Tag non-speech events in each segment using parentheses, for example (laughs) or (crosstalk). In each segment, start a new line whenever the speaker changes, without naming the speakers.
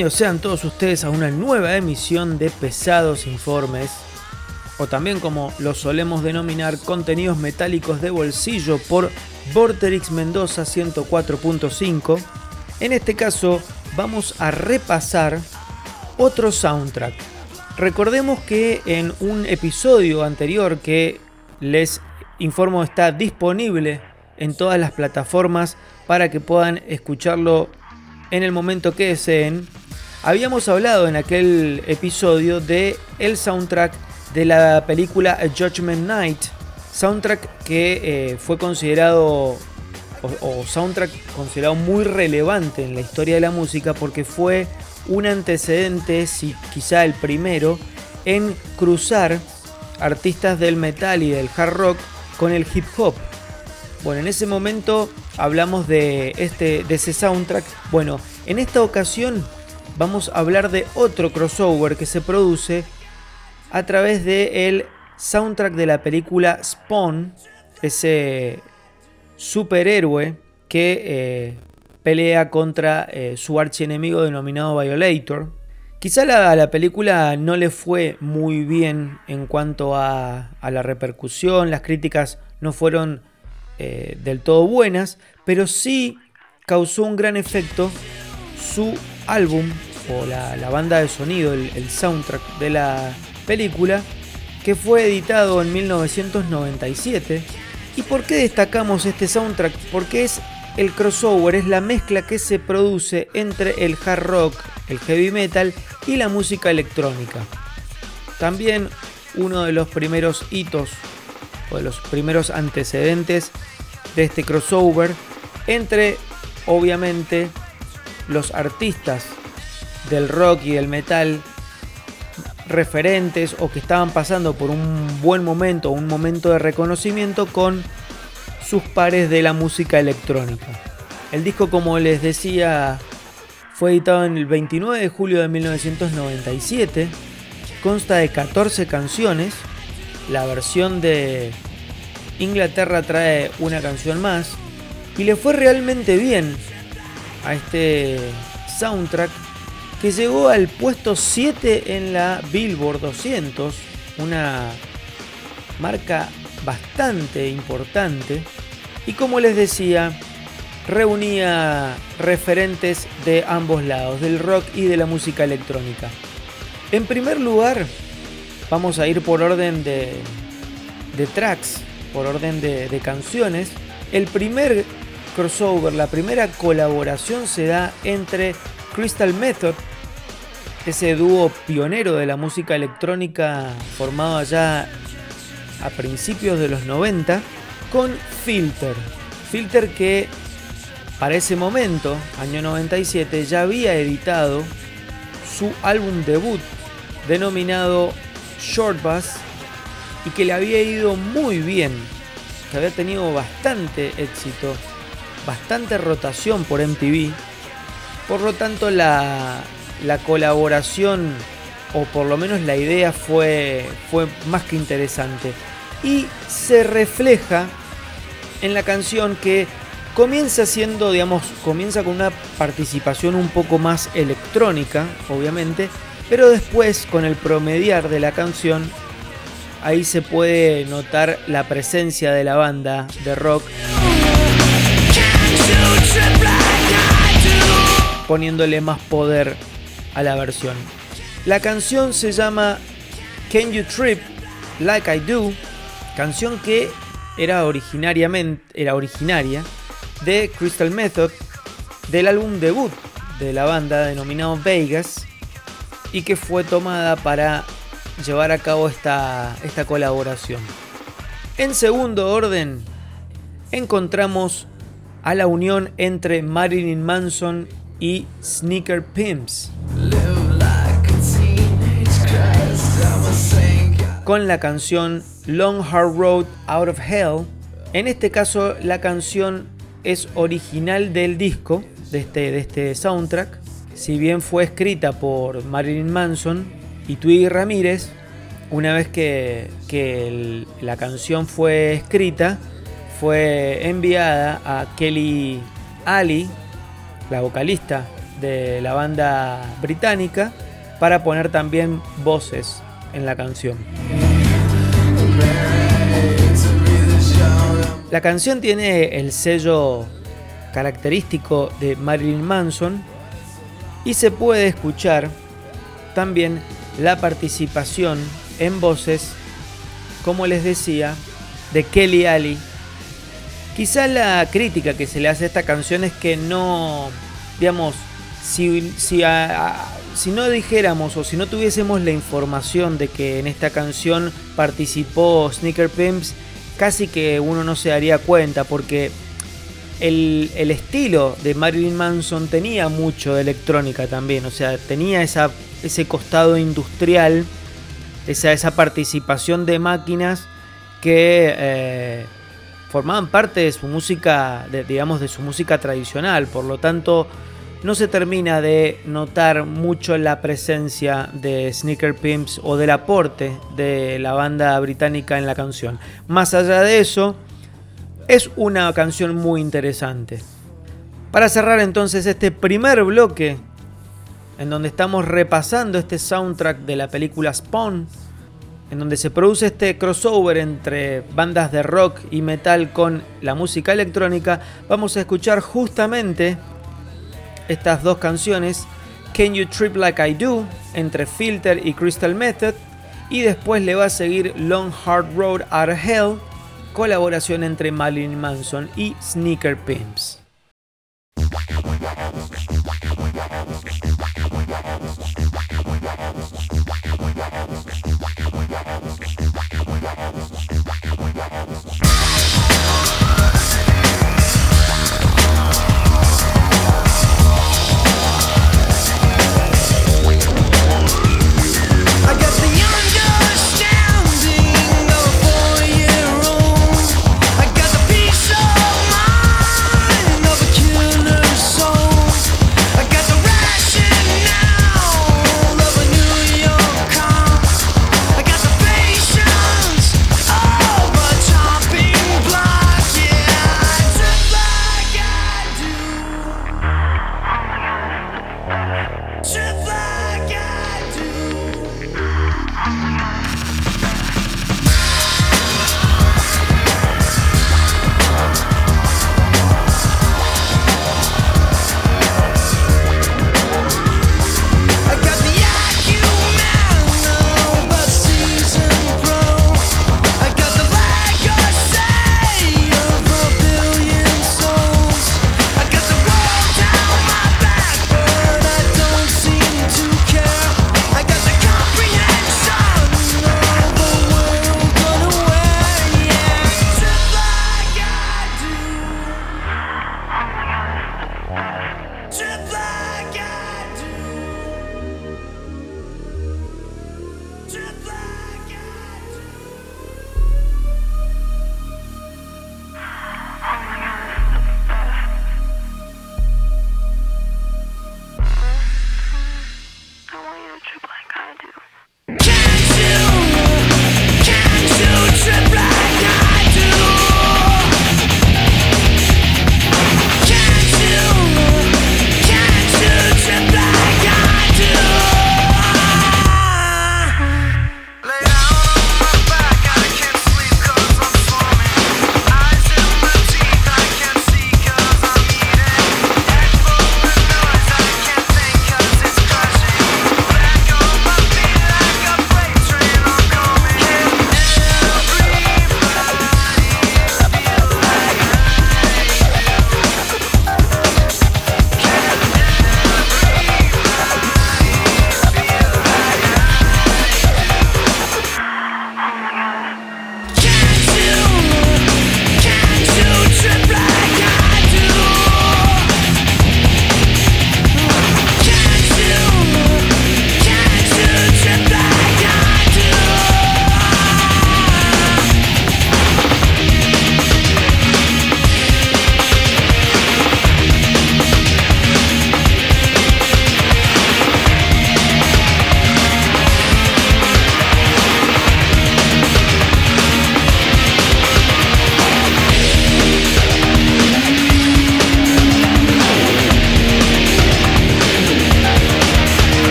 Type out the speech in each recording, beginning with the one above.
Bienvenidos sean todos ustedes a una nueva emisión de Pesados Informes, o también como lo solemos denominar, contenidos metálicos de bolsillo por Vorterix Mendoza 104.5. En este caso vamos a repasar otro soundtrack. Recordemos que en un episodio anterior que les informo está disponible en todas las plataformas para que puedan escucharlo en el momento que deseen. Habíamos hablado en aquel episodio de el soundtrack de la película A Judgment Night, soundtrack que eh, fue considerado o, soundtrack considerado muy relevante en la historia de la música porque fue un antecedente, si quizá el primero, en cruzar artistas del metal y del hard rock con el hip hop. Bueno, en ese momento hablamos de, este, de ese soundtrack. Bueno, en esta ocasión vamos a hablar de otro crossover que se produce a través del soundtrack de la película Spawn, ese superhéroe que eh, pelea contra eh, su archienemigo denominado Violator. Quizá la, la, película no le fue muy bien en cuanto a, la repercusión, las críticas no fueron eh, del todo buenas, pero sí causó un gran efecto su álbum la, banda de sonido, el, soundtrack de la película, que fue editado en 1997. ¿Y por qué destacamos este soundtrack? Porque es el crossover, es la mezcla que se produce entre el hard rock, el heavy metal y la música electrónica. También uno de los primeros hitos o de los primeros antecedentes de este crossover entre, obviamente, los artistas del rock y del metal referentes o que estaban pasando por un buen momento, un momento de reconocimiento con sus pares de la música electrónica. El disco, como les decía, fue editado en el 29 de julio de 1997. Consta de 14 canciones. La versión de Inglaterra trae una canción más y le fue realmente bien a este soundtrack que llegó al puesto 7 en la Billboard 200, una marca bastante importante y como les decía, reunía referentes de ambos lados, del rock y de la música electrónica. En primer lugar, vamos a ir por orden de, de tracks por orden de, canciones. El primer crossover, la primera colaboración se da entre Crystal Method, ese dúo pionero de la música electrónica formado allá a principios de los 90, con Filter. Filter que para ese momento, año 97, ya había editado su álbum debut denominado Short Bass y que le había ido muy bien, que había tenido bastante éxito, bastante rotación por MTV. Por lo tanto, la, colaboración, o por lo menos la idea, fue, fue más que interesante. Y se refleja en la canción que comienza siendo, digamos, comienza con una participación un poco más electrónica, obviamente, pero después con el promediar de la canción ahí se puede notar la presencia de la banda de rock. Poniéndole más poder a la versión. La canción se llama Can You Trip Like I Do, canción que era originariamente era originaria de Crystal Method del álbum debut de la banda denominado Vegas y que fue tomada para llevar a cabo esta, esta colaboración. En segundo orden, encontramos a la unión entre Marilyn Manson y Sneaker Pimps. Con la canción Long Hard Road Out of Hell. En este caso, la canción es original del disco, de este, de este soundtrack. Si bien fue escrita por Marilyn Manson, y Twiggy Ramírez, una vez que, la canción fue escrita, fue enviada a Kelly Ali, la vocalista de la banda británica para poner también voces en la canción. La canción tiene el sello característico de Marilyn Manson y se puede escuchar también la participación en voces, como les decía, de Kelly Ali. Quizá la crítica que se le hace a esta canción es que no, digamos, si, si, si no dijéramos o si no tuviésemos la información de que en esta canción participó Sneaker Pimps, casi que uno no se daría cuenta porque el, estilo de Marilyn Manson tenía mucho de electrónica también, o sea, tenía esa, ese costado industrial, esa, esa participación de máquinas que eh, formaban parte de su música, digamos, de su música tradicional, por lo tanto no se termina de notar mucho la presencia de Sneaker Pimps o del aporte de la banda británica en la canción. Más allá de eso, es una canción muy interesante. Para cerrar entonces este primer bloque, en donde estamos repasando este soundtrack de la película Spawn, en donde se produce este crossover entre bandas de rock y metal con la música electrónica, vamos a escuchar justamente estas dos canciones, Can You Trip Like I Do, entre Filter y Crystal Method, y después le va a seguir Long Hard Road Out of Hell, colaboración entre Marilyn Manson y Sneaker Pimps.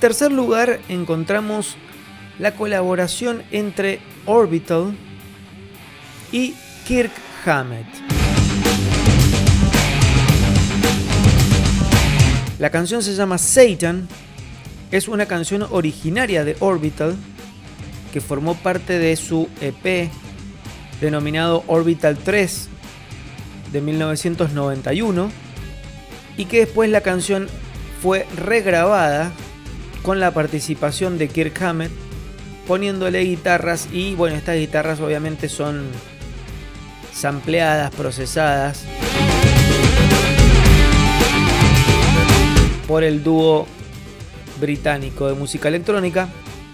Tercer lugar encontramos la colaboración entre Orbital y Kirk Hammett. La canción se llama Satan, es una canción originaria de Orbital que formó parte de su EP denominado Orbital 3 de 1991 y que después la canción fue regrabada con la participación de Kirk Hammett poniéndole guitarras y bueno, estas guitarras obviamente son sampleadas, procesadas por el dúo británico de música electrónica.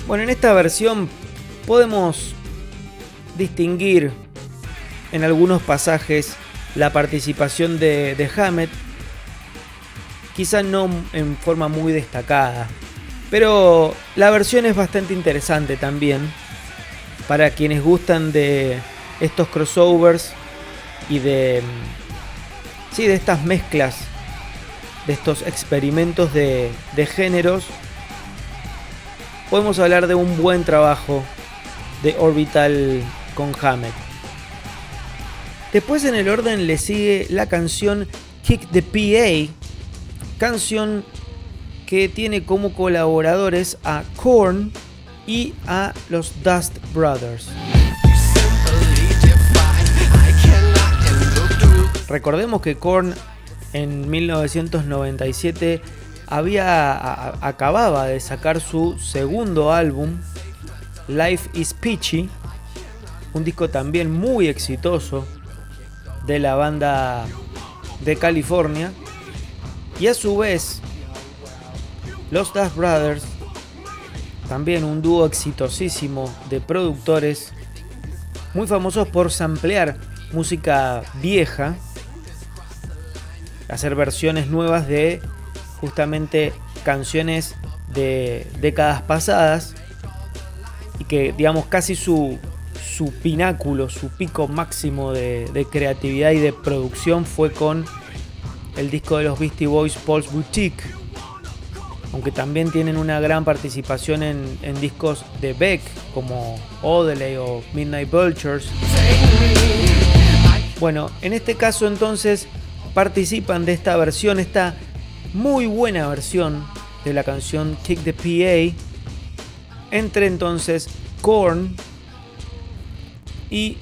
Bueno, en esta versión podemos distinguir en algunos pasajes la participación de, de Hammett, quizá no en forma muy destacada, pero la versión es bastante interesante también para quienes gustan de estos crossovers y de sí, de estas mezclas, de estos experimentos de, de géneros. Podemos hablar de un buen trabajo de Orbital con Hammett. Después en el orden le sigue la canción Kick the PA, canción que tiene como colaboradores a Korn y a los Dust Brothers. Recordemos que Korn en 1997 había acababa de sacar su segundo álbum Life is Peachy, un disco también muy exitoso de la banda de California y a su vez los Dust Brothers, también un dúo exitosísimo de productores, muy famosos por samplear música vieja, hacer versiones nuevas de justamente canciones de décadas pasadas y que digamos casi su, su pináculo, su pico máximo de, de, creatividad y de producción fue con el disco de los Beastie Boys Paul's Boutique aunque también tienen una gran participación en, discos de Beck como Odeley o Midnight Vultures. Bueno, en este caso entonces participan de esta versión, esta muy buena versión de la canción Kick the PA, entre entonces Korn y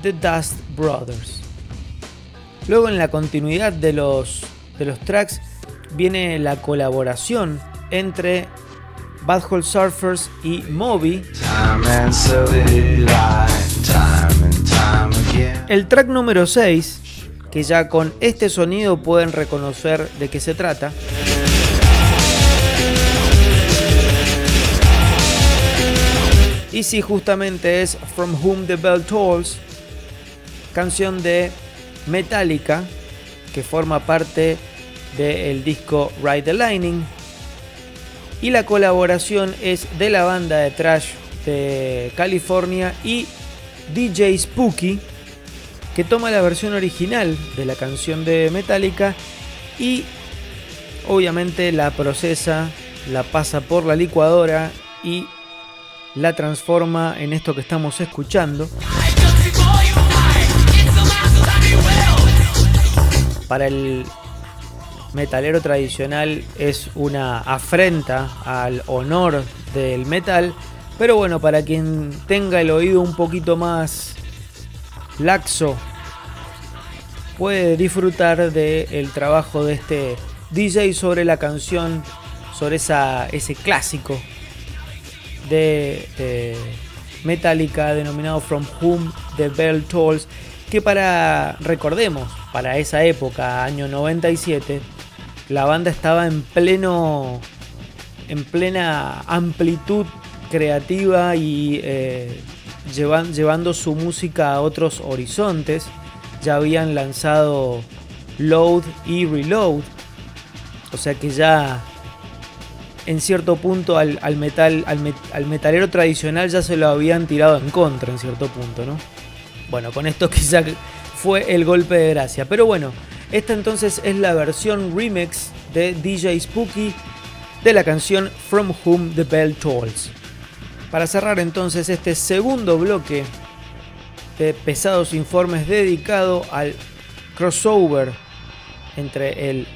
The Dust Brothers. Luego en la continuidad de los, de los tracks viene la colaboración entre Bad Hole Surfers y Moby. El track número 6, que ya con este sonido pueden reconocer de qué se trata. Y si justamente es From Whom the Bell Tolls, canción de Metallica, que forma parte del disco Ride the Lightning. Y la colaboración es de la banda de trash de California y DJ Spooky, que toma la versión original de la canción de Metallica y obviamente la procesa, la pasa por la licuadora y la transforma en esto que estamos escuchando. Para el metalero tradicional es una afrenta al honor del metal. Pero bueno, para quien tenga el oído un poquito más laxo, puede disfrutar del trabajo de este DJ sobre la canción, sobre ese clásico de Metallica denominado From Whom the Bell Tolls, que para, recordemos, para esa época, año 97, la banda estaba en pleno. en plena amplitud creativa y eh, llevando su música a otros horizontes. Ya habían lanzado Load y Reload. O sea que ya en cierto punto al, metal, al, metalero tradicional ya se lo habían tirado en contra en cierto punto, ¿no? Bueno, con esto (laughs) quizá fue el golpe de gracia. Pero bueno, esta entonces es la versión remix de DJ Spooky de la canción From Whom the Bell Tolls. Para cerrar entonces este segundo bloque de pesados informes dedicado al crossover entre el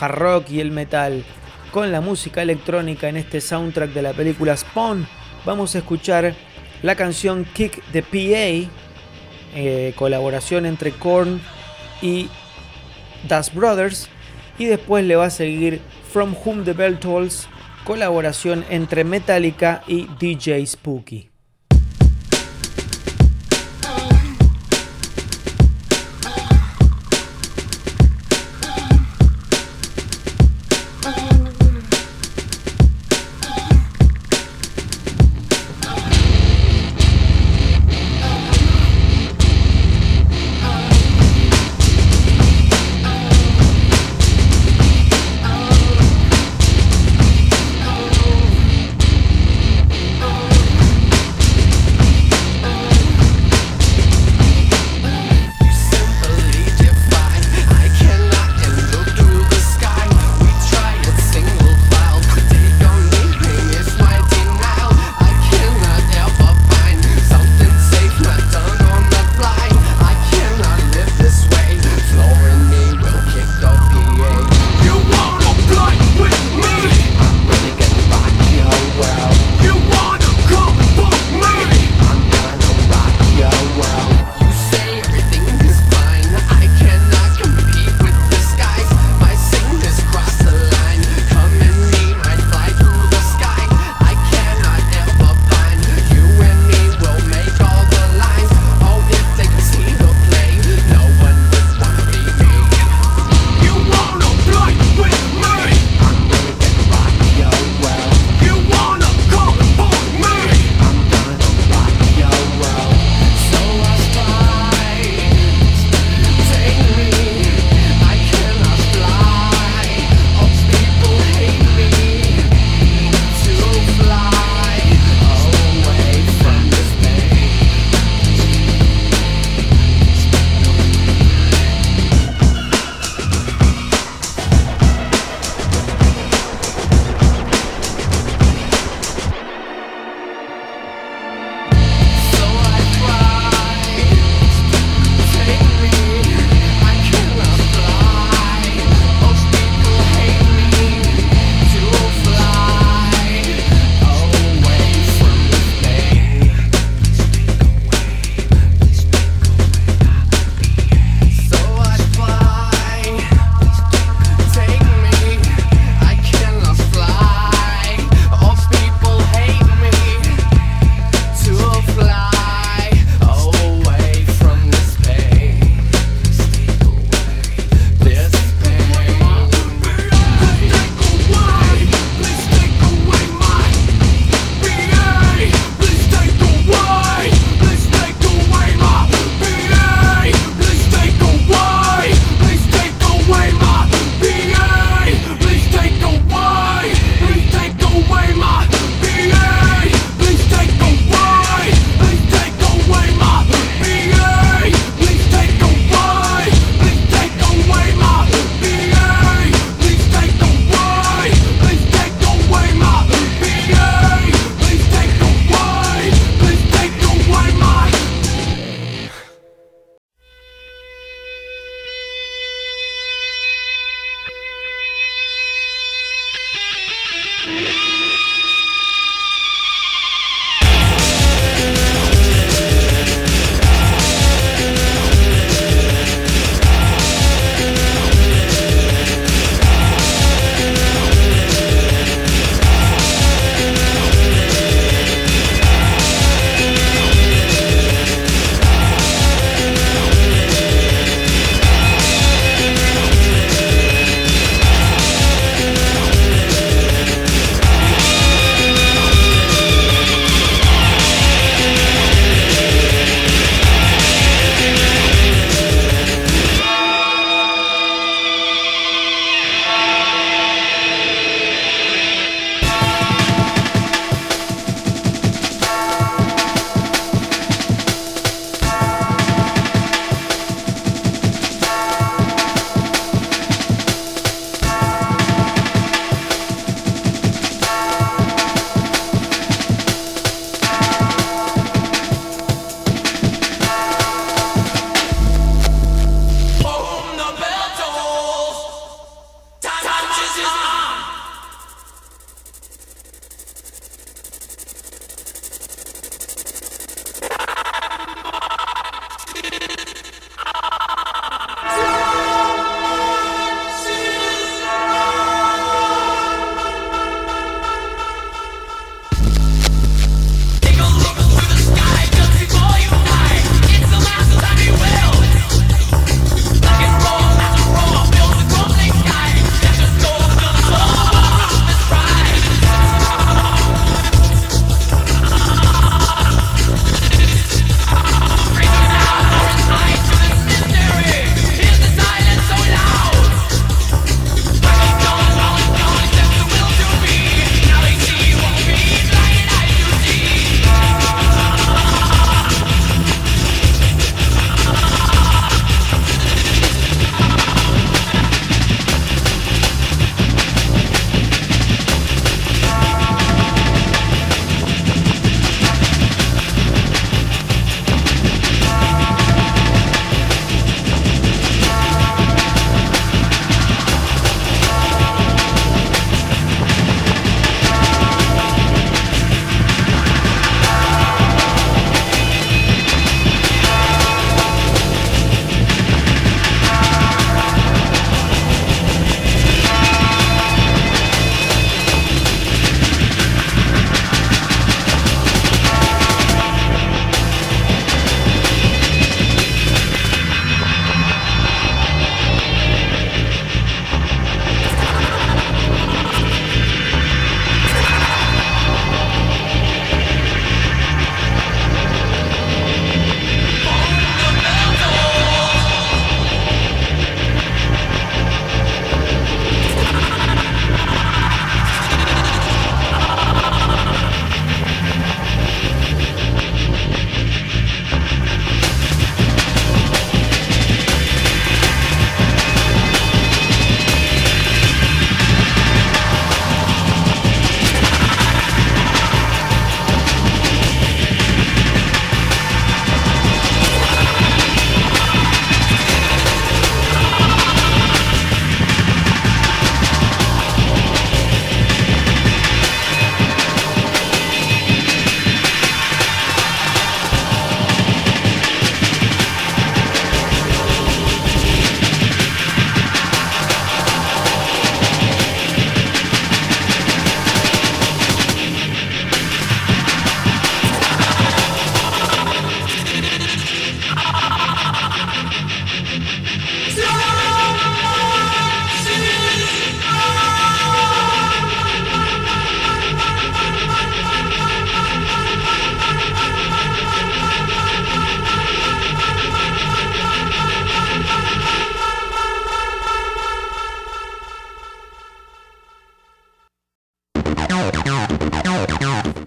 hard rock y el metal con la música electrónica en este soundtrack de la película Spawn, vamos a escuchar la canción Kick the PA, eh, colaboración entre Korn y Das Brothers, y después le va a seguir From Whom the Bell Tolls, colaboración entre Metallica y DJ Spooky.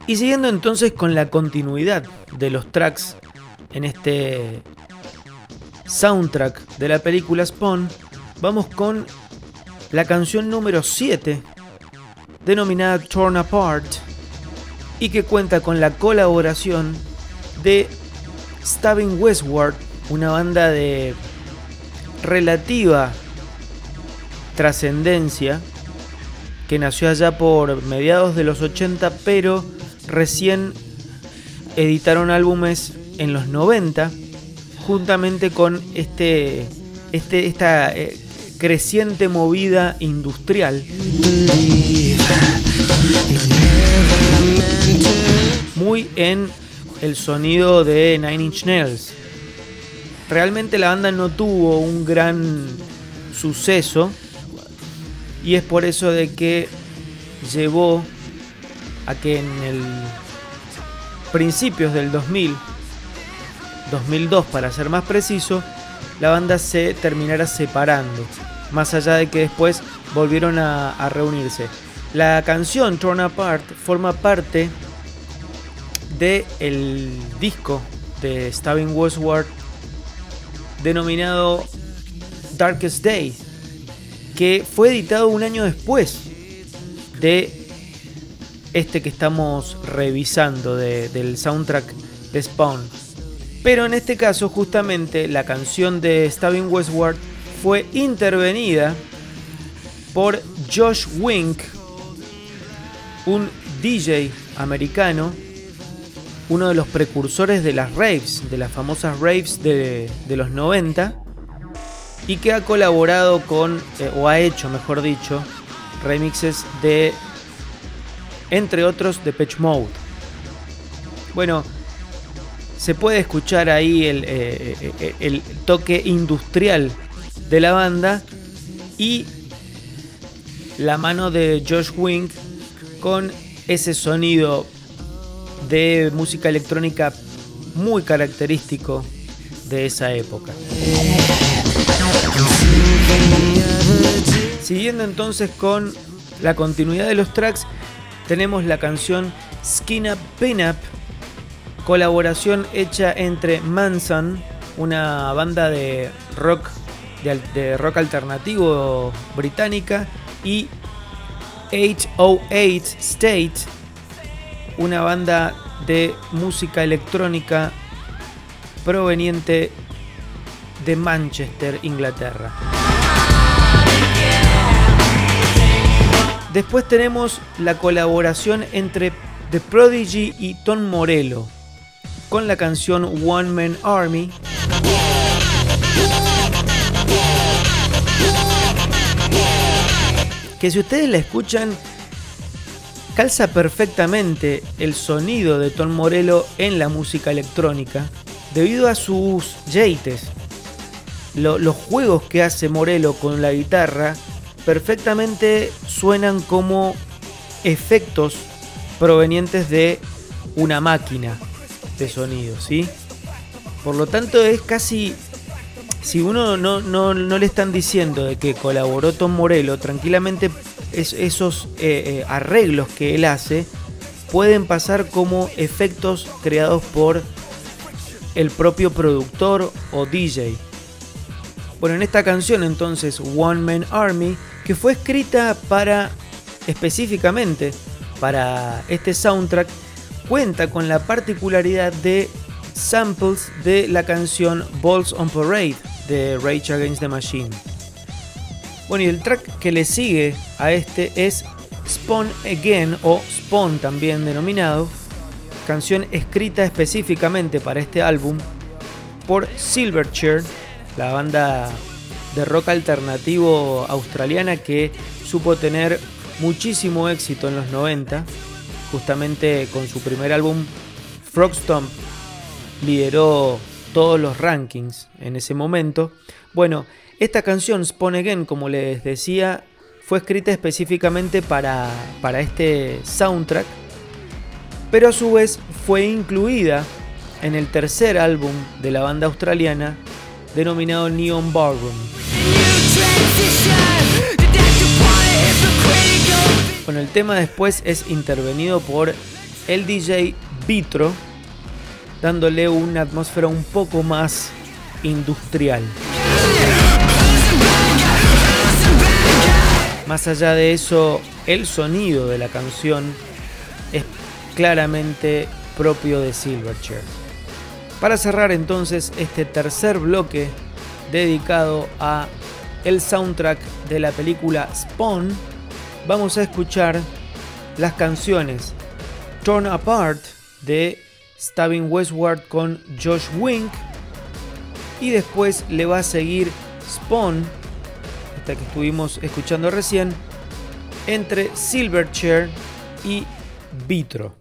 Y siguiendo entonces con la continuidad de los tracks en este soundtrack de la película Spawn, vamos con la canción número 7, denominada Torn Apart, y que cuenta con la colaboración de Stabbing Westward, una banda de relativa trascendencia que nació allá por mediados de los 80, pero recién editaron álbumes en los 90, juntamente con este, este, esta eh, creciente movida industrial. Muy en el sonido de Nine Inch Nails. Realmente la banda no tuvo un gran suceso y es por eso de que llevó a que en el principios del 2000, 2002 para ser más preciso, la banda se terminara separando, más allá de que después volvieron a, reunirse. La canción Torn Apart forma parte del el disco de Stavin Westward denominado Darkest Day, que fue editado un año después de este que estamos revisando del soundtrack de Spawn. Pero en este caso justamente la canción de Stavin Westward fue intervenida por Josh Wink, un DJ americano, uno de los precursores de las raves, de las famosas raves de, los 90, y que ha colaborado con, eh, o ha hecho, mejor dicho, remixes de entre otros de Patch Mode. Bueno, se puede escuchar ahí el, eh, eh, el, toque industrial de la banda y la mano de Josh Wink con ese sonido de música electrónica muy característico de esa época. Siguiendo entonces con la continuidad de los tracks, tenemos la canción Skin Up Pin Up, colaboración hecha entre Manson, una banda de rock, de, rock alternativo británica, y 808 State, una banda de música electrónica proveniente de Manchester, Inglaterra. Después tenemos la colaboración entre The Prodigy y Tom Morello con la canción One Man Army. Que si ustedes la escuchan, calza perfectamente el sonido de Tom Morello en la música electrónica debido a sus jeites. los juegos que hace Morello con la guitarra perfectamente suenan como efectos provenientes de una máquina de sonido, ¿sí? Por lo tanto es casi... Si uno no, no, le están diciendo de que colaboró Tom Morello, tranquilamente esos eh, eh, arreglos que él hace pueden pasar como efectos creados por el propio productor o DJ. Bueno, en esta canción entonces, One Man Army, que fue escrita para específicamente para este soundtrack, cuenta con la particularidad de samples de la canción Balls on Parade de Rage Against the Machine. Bueno, y el track que le sigue a este es Spawn Again o Spawn también denominado, canción escrita específicamente para este álbum por Silverchair, la banda de rock alternativo australiana que supo tener muchísimo éxito en los 90, justamente con su primer álbum Frogstomp lideró todos los rankings en ese momento. Bueno, esta canción Spawn Again, como les decía, fue escrita específicamente para, para este soundtrack, pero a su vez fue incluida en el tercer álbum de la banda australiana denominado Neon Ballroom. Con el tema después es intervenido por
el DJ Vitro, dándole una atmósfera un poco más industrial. Más allá de eso, el sonido de la canción es claramente propio de Silverchair. Para cerrar entonces este tercer bloque dedicado a el soundtrack de la película Spawn, vamos a escuchar las canciones Torn Apart de Stabbing Westward con Josh Wink y después le va a seguir Spawn, esta que estuvimos escuchando recién, entre Silverchair y Vitro.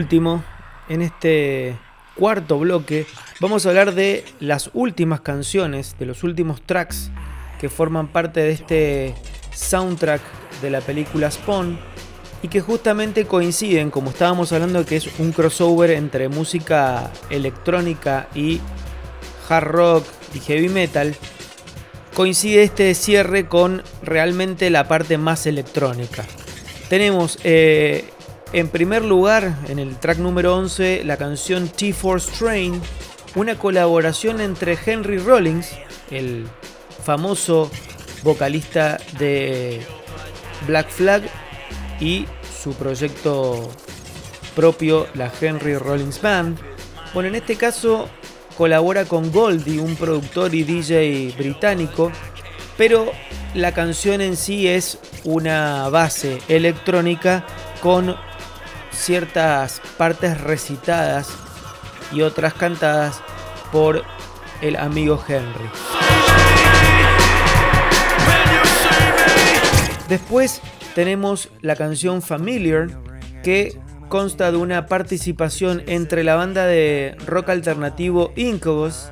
Último, en este cuarto bloque, vamos a hablar de las últimas canciones, de los últimos tracks que forman parte de este soundtrack de la película Spawn y que justamente coinciden, como estábamos hablando, que es un crossover entre música electrónica y hard rock y heavy metal. Coincide este cierre con realmente la parte más electrónica. Tenemos eh, en primer lugar, en el track número 11, la canción T-Force Train, una colaboración entre Henry Rollins, el famoso vocalista de Black Flag, y su proyecto propio, la Henry Rollins Band. Bueno, en este caso colabora con Goldie, un productor y DJ británico, pero la canción en sí es una base electrónica con ciertas partes recitadas y otras cantadas por el amigo Henry. Después tenemos la canción Familiar, que consta de una participación entre la banda de rock alternativo Incubus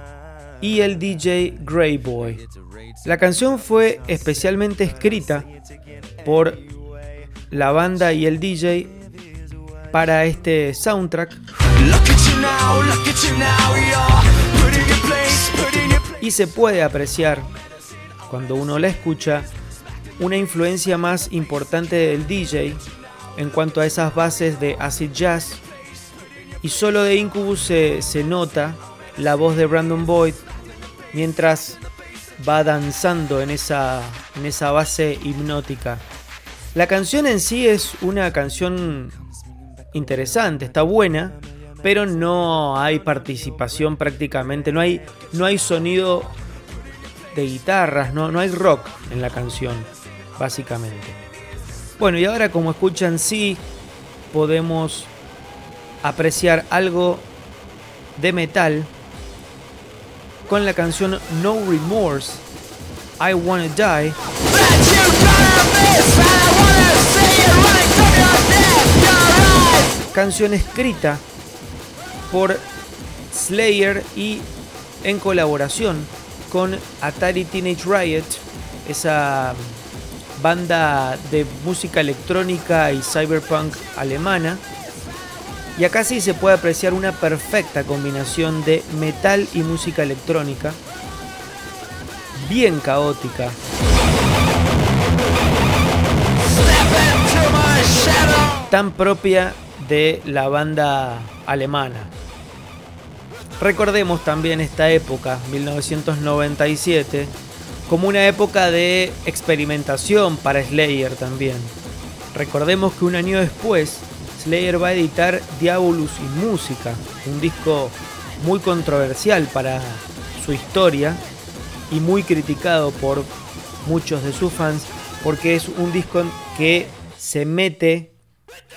y el DJ Greyboy. La canción fue especialmente escrita por la banda y el DJ para este soundtrack. Y se puede apreciar, cuando uno la escucha, una influencia más importante del DJ en cuanto a esas bases de acid jazz. Y solo de Incubus se, se nota la voz de Brandon Boyd mientras va danzando en esa, en esa base hipnótica. La canción en sí es una canción interesante, está buena, pero no hay participación prácticamente, no hay, no hay sonido de guitarras, no, no hay rock en la canción, básicamente. Bueno, y ahora como escuchan, sí podemos apreciar algo de metal con la canción No Remorse, I Wanna Die. Canción escrita por Slayer y en colaboración con Atari Teenage Riot, esa banda de música electrónica y cyberpunk alemana. Y acá sí se puede apreciar una perfecta combinación de metal y música electrónica, bien caótica. Tan propia de la banda alemana. Recordemos también esta época, 1997, como una época de experimentación para Slayer también. Recordemos que un año después, Slayer va a editar Diabolus y Música, un disco muy controversial para su historia y muy criticado por muchos de sus fans porque es un disco que se mete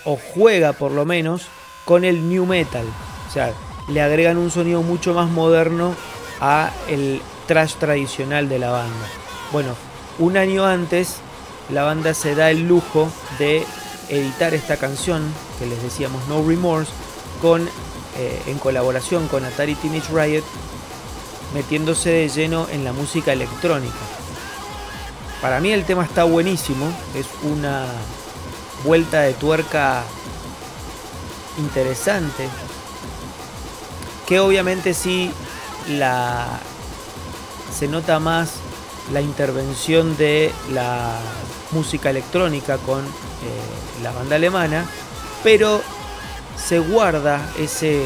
o juega por lo menos con el new metal. O sea, le agregan un sonido mucho más moderno a el trash tradicional de la banda. Bueno, un año antes la banda se da el lujo de editar esta canción que les decíamos No Remorse con eh, en colaboración con Atari Teenage Riot metiéndose de lleno en la música electrónica. Para mí el tema está buenísimo, es una vuelta de tuerca interesante. Que obviamente sí la se nota más la intervención de la música electrónica con eh, la banda alemana, pero se guarda ese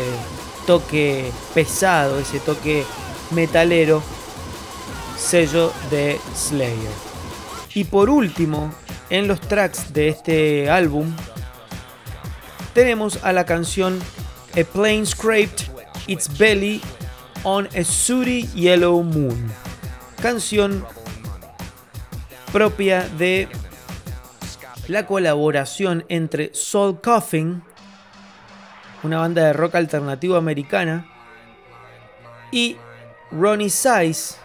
toque pesado, ese toque metalero, sello de Slayer. Y por último, en los tracks de este álbum tenemos a la canción A Plane Scraped Its Belly on a Sooty Yellow Moon, canción propia de la colaboración entre Soul Coffin, una banda de rock alternativo americana, y Ronnie Size,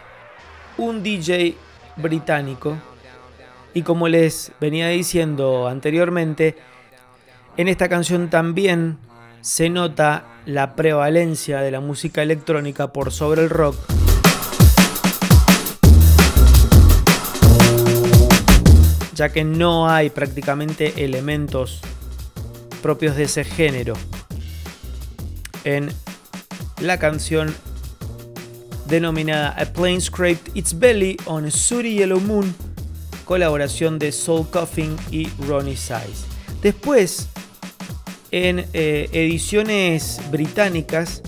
un DJ británico. Y como les venía diciendo anteriormente, en esta canción también se nota la prevalencia de la música electrónica por sobre el rock. ya que no hay prácticamente elementos propios de ese género en la canción denominada A Plane Scraped Its Belly on a Sooty Yellow Moon, colaboración de Soul Coffin y Ronnie Size. Después, en eh, ediciones británicas,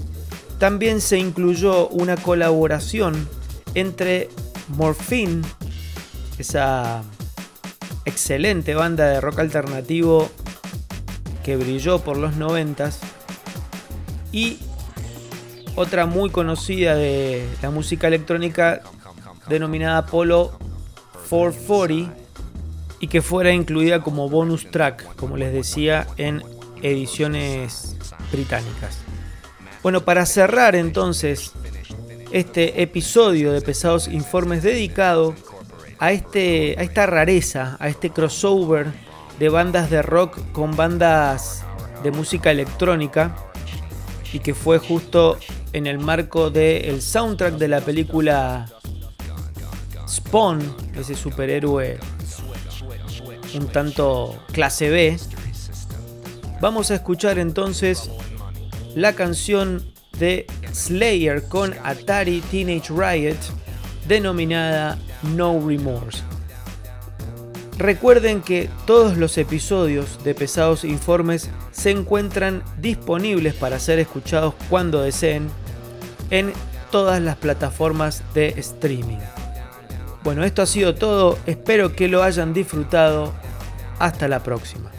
también se incluyó una colaboración entre Morphine, esa excelente banda de rock alternativo que brilló por los noventas, y otra muy conocida de la música electrónica denominada Apollo 440 y que fuera incluida como bonus track, como les decía, en ediciones británicas. Bueno, para cerrar entonces este episodio de Pesados Informes dedicado a, este, a esta rareza, a este crossover de bandas de rock con bandas de música electrónica y que fue justo en el marco del soundtrack de la película Spawn, ese superhéroe un tanto clase B. Vamos a escuchar entonces la canción de Slayer con Atari Teenage Riot denominada No Remorse. Recuerden que todos los episodios de Pesados Informes se encuentran disponibles para ser escuchados cuando deseen en todas las plataformas de streaming. Bueno, esto ha sido todo, espero que lo hayan disfrutado. Hasta la próxima.